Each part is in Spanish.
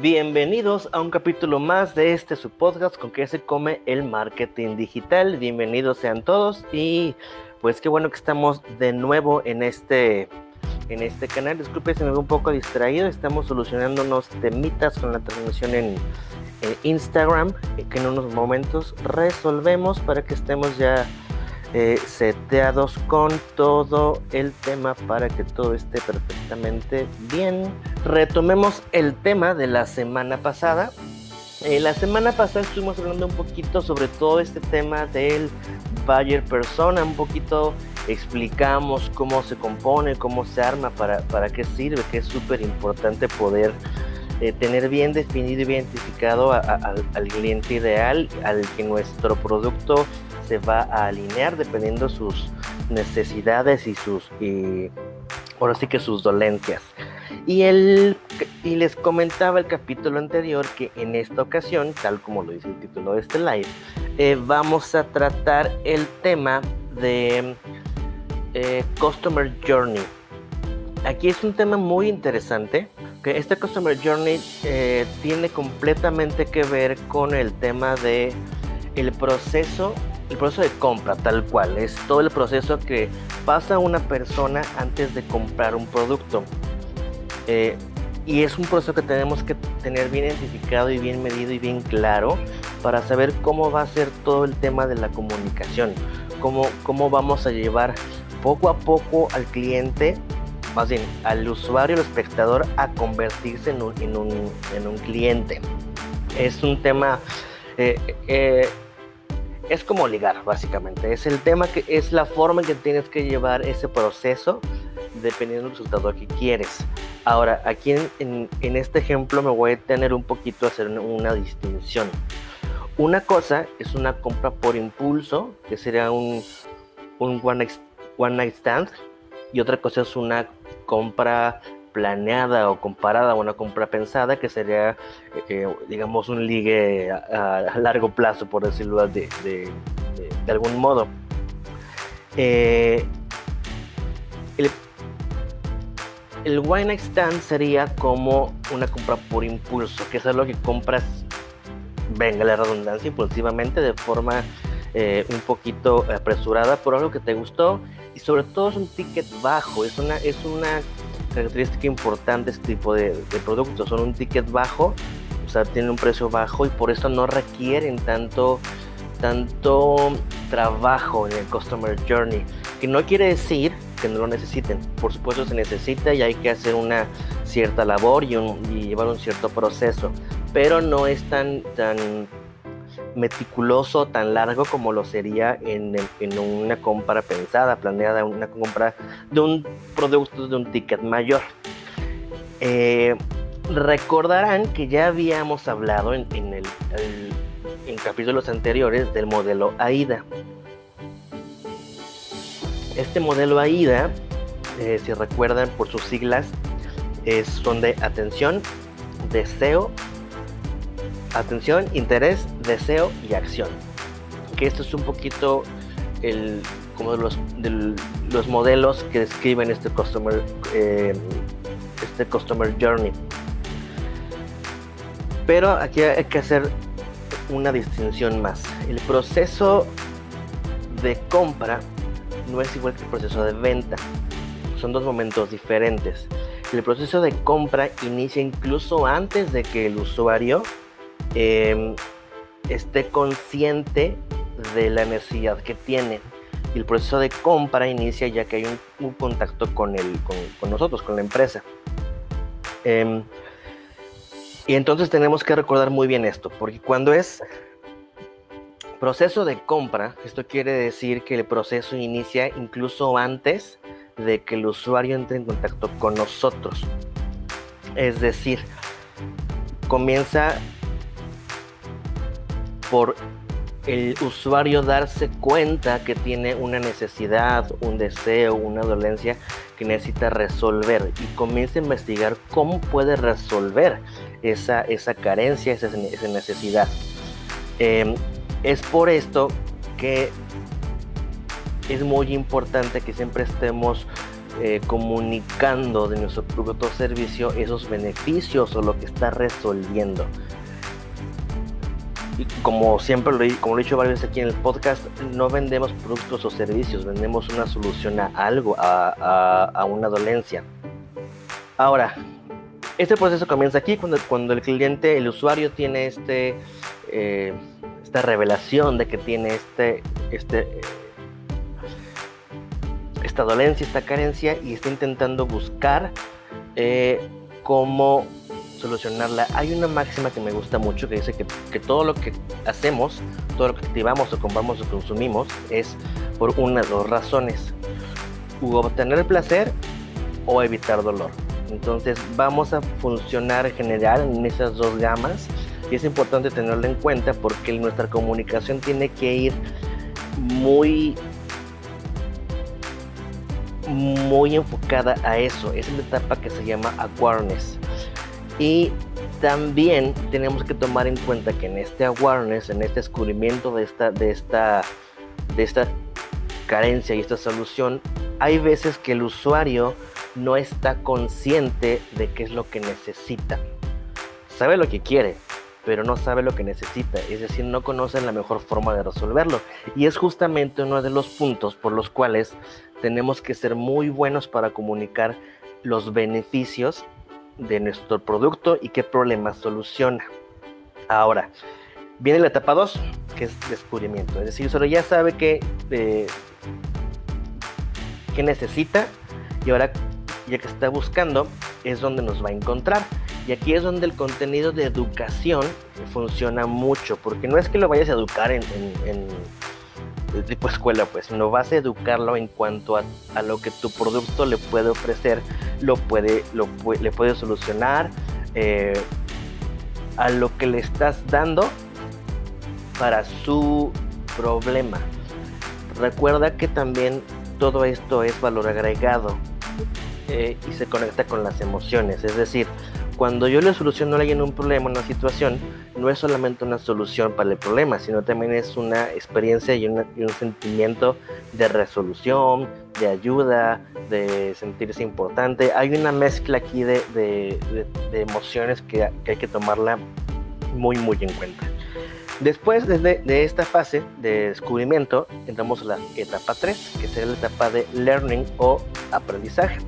Bienvenidos a un capítulo más de este su podcast con que se come el marketing digital. Bienvenidos sean todos y pues qué bueno que estamos de nuevo en este en este canal. Disculpe si me veo un poco distraído. Estamos solucionando unos temitas con la transmisión en, Instagram que en unos momentos resolvemos para que estemos ya eh, seteados con todo el tema para que todo esté perfectamente bien. Retomemos el tema de la semana pasada. Eh, la semana pasada estuvimos hablando un poquito sobre todo este tema del buyer persona, un poquito explicamos cómo se compone, cómo se arma, para, para qué sirve, que es súper importante poder eh, tener bien definido y identificado al cliente ideal, al que nuestro producto se va a alinear dependiendo sus necesidades y sus y ahora sí que sus dolencias. Y, el, y les comentaba el capítulo anterior que en esta ocasión, tal como lo dice el título de este live, eh, vamos a tratar el tema de eh, Customer Journey. Aquí es un tema muy interesante, que este Customer Journey eh, tiene completamente que ver con el tema de el proceso el proceso de compra tal cual, es todo el proceso que pasa una persona antes de comprar un producto. Eh, y es un proceso que tenemos que tener bien identificado y bien medido y bien claro para saber cómo va a ser todo el tema de la comunicación, cómo, cómo vamos a llevar poco a poco al cliente, más bien al usuario, al espectador, a convertirse en un, en un, en un cliente. Es un tema... Eh, eh, es como ligar, básicamente. Es el tema que es la forma en que tienes que llevar ese proceso dependiendo del resultado que quieres. Ahora, aquí en, este ejemplo me voy a tener un poquito a hacer una, distinción. Una cosa es una compra por impulso, que sería un, un one, one night stand, y otra cosa es una compra planeada o comparada a una compra pensada, que sería, eh, digamos, un ligue a, largo plazo, por decirlo de, de, algún modo. Eh, el, el wine night stand sería como una compra por impulso, que es algo que compras, venga la redundancia, impulsivamente, de forma eh, un poquito apresurada por algo que te gustó y sobre todo es un ticket bajo, es una, es una característica importante este tipo de, productos. Son un ticket bajo, o sea, tienen un precio bajo y por eso no requieren tanto, tanto trabajo en el Customer Journey. Que no quiere decir que no lo necesiten. Por supuesto se necesita y hay que hacer una cierta labor y, y llevar un cierto proceso. Pero no es tan, tan meticuloso, tan largo como lo sería en, una compra pensada, planeada, una compra de un producto de un ticket mayor. Eh, recordarán que ya habíamos hablado en, el, en capítulos anteriores del modelo AIDA. Este modelo AIDA, eh, si recuerdan por sus siglas, es, son de atención, deseo, atención, interés, deseo y acción. Que esto es un poquito el, como los, los modelos que describen este customer, eh, este customer journey. Pero aquí hay que hacer una distinción más. El proceso de compra no es igual que el proceso de venta. Son dos momentos diferentes. El proceso de compra inicia incluso antes de que el usuario Em, esté consciente de la necesidad que tiene. Y el proceso de compra inicia ya que hay un, contacto con, el, con, nosotros, con la empresa. Em, y entonces tenemos que recordar muy bien esto, porque cuando es proceso de compra, esto quiere decir que el proceso inicia incluso antes de que el usuario entre en contacto con nosotros. Es decir, comienza por el usuario darse cuenta que tiene una necesidad, un deseo, una dolencia que necesita resolver y comienza a investigar cómo puede resolver esa, esa carencia, esa, necesidad. Em, es por esto que es muy importante que siempre estemos eh, comunicando de nuestro producto o servicio esos beneficios o lo que está resolviendo. Y como siempre lo, como lo he dicho varias veces aquí en el podcast, no vendemos productos o servicios, vendemos una solución a algo, a, una dolencia. Ahora, este proceso comienza aquí cuando, cuando el cliente, el usuario tiene este, eh, esta revelación de que tiene este, este esta dolencia, esta carencia y está intentando buscar eh, cómo solucionarla. Hay una máxima que me gusta mucho que dice que, que, todo lo que hacemos, todo lo que activamos o compramos o consumimos es por una dos razones. Obtener placer o evitar dolor. Entonces vamos a funcionar en general en esas dos gamas y es importante tenerlo en cuenta porque nuestra comunicación tiene que ir muy muy enfocada a eso. Es la etapa que se llama awareness. Y también tenemos que tomar en cuenta que en este awareness, en este descubrimiento de esta, de esta, de esta carencia y esta solución, hay veces que el usuario no está consciente de qué es lo que necesita. Sabe lo que quiere, pero no sabe lo que necesita, es decir, no conoce la mejor forma de resolverlo. Y es justamente uno de los puntos por los cuales tenemos que ser muy buenos para comunicar los beneficios de nuestro producto y qué problemas soluciona. Ahora, viene la etapa 2, que es descubrimiento. Es decir, solo ya sabe que, eh, qué necesita y ahora ya que está buscando es donde nos va a encontrar. Y aquí es donde el contenido de educación funciona mucho, porque no es que lo vayas a educar en tipo escuela, pues no vas a educarlo en cuanto a, lo que tu producto le puede ofrecer, lo puede, lo, le puede solucionar, eh, a lo que le estás dando para su problema. Recuerda que también todo esto es valor agregado eh, y se conecta con las emociones, es decir, cuando yo le soluciono a alguien un problema, una situación, no es solamente una solución para el problema, sino también es una experiencia y, un sentimiento de resolución, de ayuda, de sentirse importante. Hay una mezcla aquí de, emociones que, hay que tomarla muy, muy en cuenta. Después de, esta fase de descubrimiento, entramos a la etapa 3, que será la etapa de learning o aprendizaje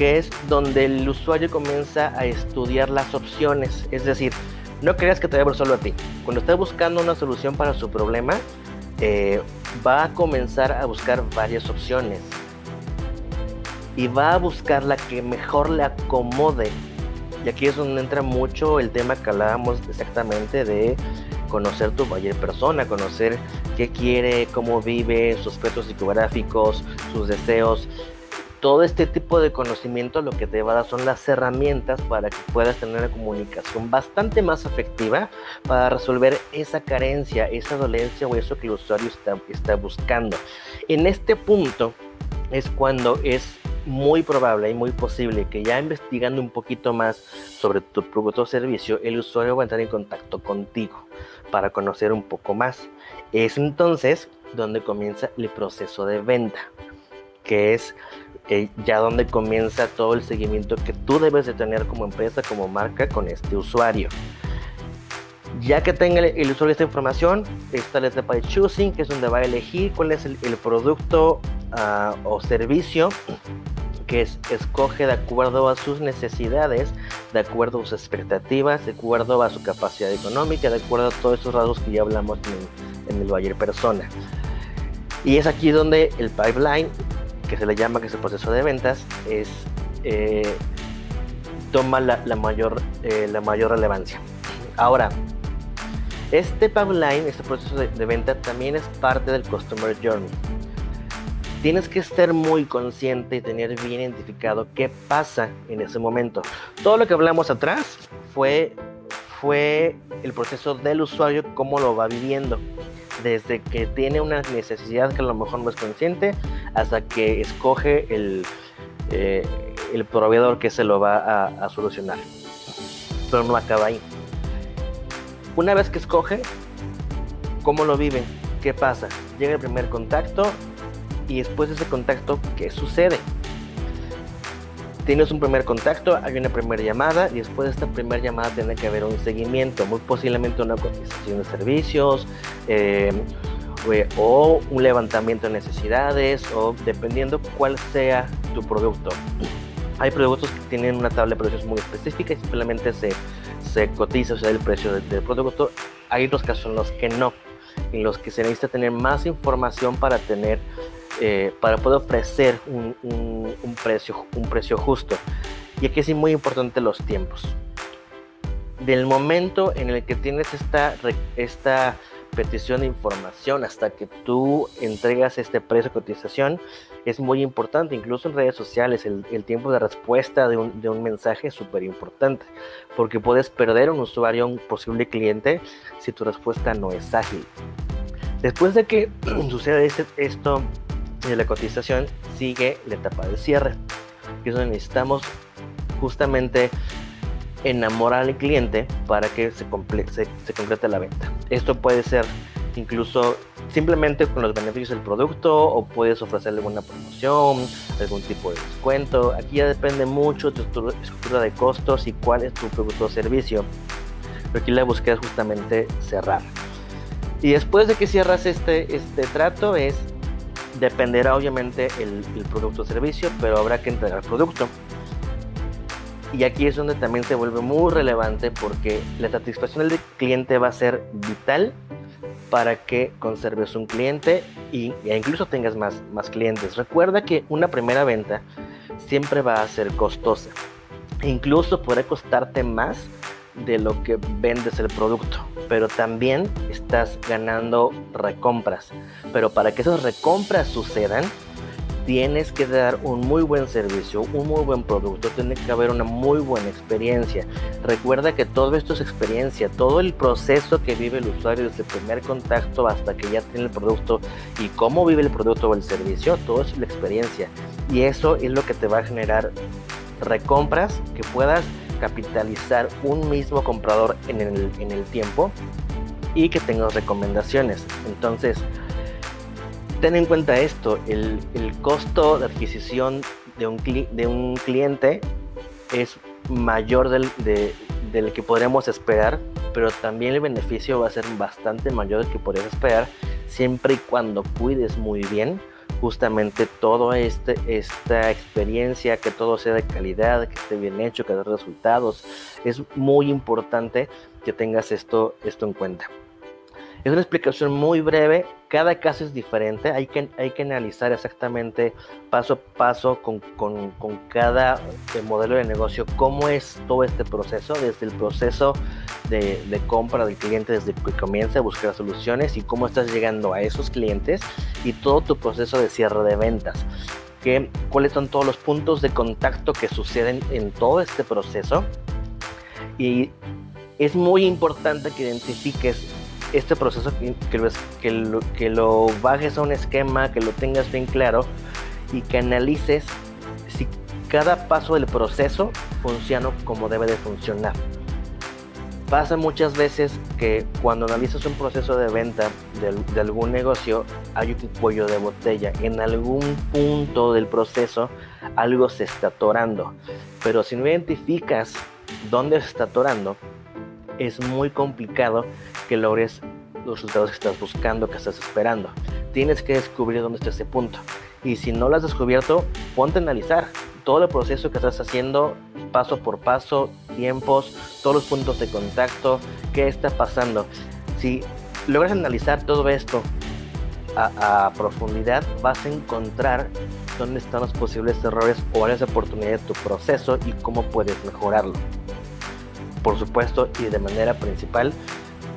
que es donde el usuario comienza a estudiar las opciones. Es decir, no creas que te va a ver solo a ti. Cuando esté buscando una solución para su problema, eh, va a comenzar a buscar varias opciones. Y va a buscar la que mejor le acomode. Y aquí es donde entra mucho el tema que hablábamos exactamente de conocer tu mayor persona, conocer qué quiere, cómo vive, sus aspectos psicográficos, sus deseos todo este tipo de conocimiento lo que te va a dar son las herramientas para que puedas tener una comunicación bastante más efectiva para resolver esa carencia, esa dolencia o eso que el usuario está, está buscando. En este punto es cuando es muy probable y muy posible que ya investigando un poquito más sobre tu producto o servicio, el usuario va a entrar en contacto contigo para conocer un poco más. Es entonces donde comienza el proceso de venta, que es ya donde comienza todo el seguimiento que tú debes de tener como empresa, como marca con este usuario. Ya que tenga el, usuario esta información, está la etapa de choosing, que es donde va a elegir cuál es el, producto ah, o servicio que escoge de acuerdo a sus necesidades, de acuerdo a sus expectativas, de acuerdo a su capacidad económica, de acuerdo a todos esos rasgos que ya hablamos en, en el Bayer Persona. Y es aquí donde el pipeline que se le llama, que es el proceso de ventas, es eh, toma la, mayor, eh, la mayor relevancia. Ahora, este pipeline, este proceso de, de, venta también es parte del Customer Journey. Tienes que estar muy consciente y tener bien identificado qué pasa en ese momento. Todo lo que hablamos atrás fue, fue el proceso del usuario, cómo lo va viviendo desde que tiene una necesidad que a lo mejor no es consciente hasta que escoge el, eh, el proveedor que se lo va a, solucionar. Pero no acaba ahí. Una vez que escoge, ¿cómo lo vive? ¿Qué pasa? Llega el primer contacto Y después de ese contacto, ¿qué sucede? Tienes un primer contacto, hay una primera llamada y después de esta primera llamada tiene que haber un seguimiento, muy posiblemente una cotización de servicios eh, o un levantamiento de necesidades o dependiendo cuál sea tu producto. Hay productos que tienen una tabla de precios muy específica y simplemente se, se cotiza o sea, el precio del, producto. Hay otros casos en los que no, en los que se necesita tener más información para tener eh, para poder ofrecer un, un, precio, un precio justo. Y aquí es muy importante los tiempos. Del momento en el que tienes esta, esta petición de información hasta que tú entregas este precio de cotización es muy importante. Incluso en redes sociales el, tiempo de respuesta de un, de un mensaje es súper importante porque puedes perder un usuario, un posible cliente, si tu respuesta no es ágil. Después de que sucede esto de la cotización sigue la etapa de cierre, que es donde necesitamos justamente enamorar al cliente para que se, se, se, concrete la venta. Esto puede ser incluso simplemente con los beneficios del producto o puedes ofrecerle alguna promoción, algún tipo de descuento. Aquí ya depende mucho de tu estructura de costos y cuál es tu producto o servicio. Pero aquí la búsqueda es justamente cerrar. Y después de que cierras este, este trato es Dependerá obviamente el, producto o servicio, pero habrá que entregar producto. Y aquí es donde también se vuelve muy relevante porque la satisfacción del cliente va a ser vital para que conserves un cliente y, e incluso tengas más, más clientes. Recuerda que una primera venta siempre va a ser costosa. Incluso puede costarte más de lo que vendes el producto, pero también estás ganando recompras. Pero para que esas recompras sucedan, tienes que dar un muy buen servicio, un muy buen producto, tiene que haber una muy buena experiencia. Recuerda que todo esto es experiencia, todo el proceso que vive el usuario desde el primer contacto hasta que ya tiene el producto y cómo vive el producto o el servicio, todo es la experiencia. Y eso es lo que te va a generar recompras que puedas capitalizar un mismo comprador en el, en el tiempo y que tengas recomendaciones. Entonces, ten en cuenta esto, el, costo de adquisición de un, cliente es mayor del, de, del que podremos esperar, pero también el beneficio va a ser bastante mayor del que podrías esperar siempre y cuando cuides muy bien justamente toda este, esta experiencia, que todo sea de calidad, que esté bien hecho, que dé resultados. Es muy importante que tengas esto, esto en cuenta. Es una explicación muy breve, cada caso es diferente, hay que, hay que analizar exactamente paso a paso con, con, con cada eh, modelo de negocio cómo es todo este proceso, desde el proceso de, de, compra del cliente, desde que comienza a buscar soluciones y cómo estás llegando a esos clientes y todo tu proceso de cierre de ventas. Que, cuáles son todos los puntos de contacto que suceden en todo este proceso y es muy importante que identifiques este proceso que, lo, lo, que lo bajes a un esquema, que lo tengas bien claro y que analices si cada paso del proceso funciona como debe de funcionar. Pasa muchas veces que cuando analizas un proceso de venta de, de, algún negocio hay un cuello de botella. En algún punto del proceso algo se está atorando. Pero si no identificas dónde se está atorando, es muy complicado que logres los resultados que estás buscando, que estás esperando. Tienes que descubrir dónde está ese punto. Y si no lo has descubierto, ponte a analizar todo el proceso que estás haciendo, paso por paso, tiempos, todos los puntos de contacto, qué está pasando. Si logras analizar todo esto a, a profundidad, vas a encontrar dónde están los posibles errores o áreas de oportunidad de tu proceso y cómo puedes mejorarlo por supuesto, y de manera principal,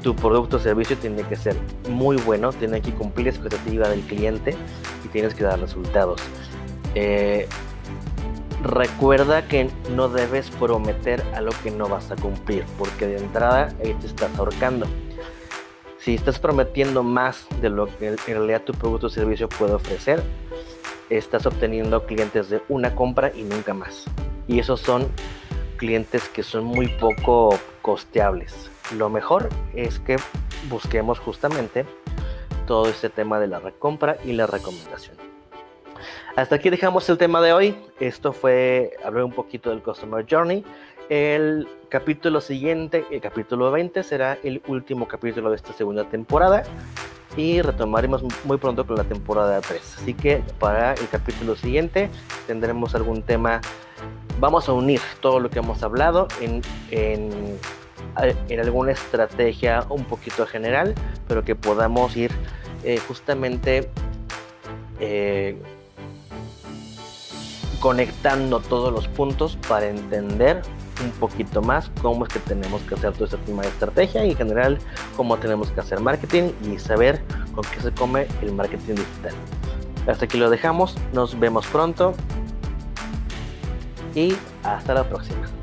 tu producto o servicio tiene que ser muy bueno, tiene que cumplir la expectativa del cliente y tienes que dar resultados. Eh, recuerda que no debes prometer a lo que no vas a cumplir, porque de entrada ahí te estás ahorcando. Si estás prometiendo más de lo que en realidad tu producto o servicio puede ofrecer, estás obteniendo clientes de una compra y nunca más. Y esos son clientes que son muy poco costeables. Lo mejor es que busquemos justamente todo este tema de la recompra y la recomendación. hasta aquí dejamos el tema de hoy. Esto fue hablar un poquito del Customer Journey. El capítulo siguiente, el capítulo 20, será el último capítulo de esta segunda temporada y retomaremos muy pronto con la temporada 3. Así que para el capítulo siguiente tendremos algún tema. Vamos a unir todo lo que hemos hablado en, en, en alguna estrategia un poquito general, pero que podamos ir eh, justamente eh, conectando todos los puntos para entender un poquito más cómo es que tenemos que hacer toda esta tema estrategia y en general cómo tenemos que hacer marketing y saber con qué se come el marketing digital. Hasta aquí lo dejamos, nos vemos pronto y hasta la próxima.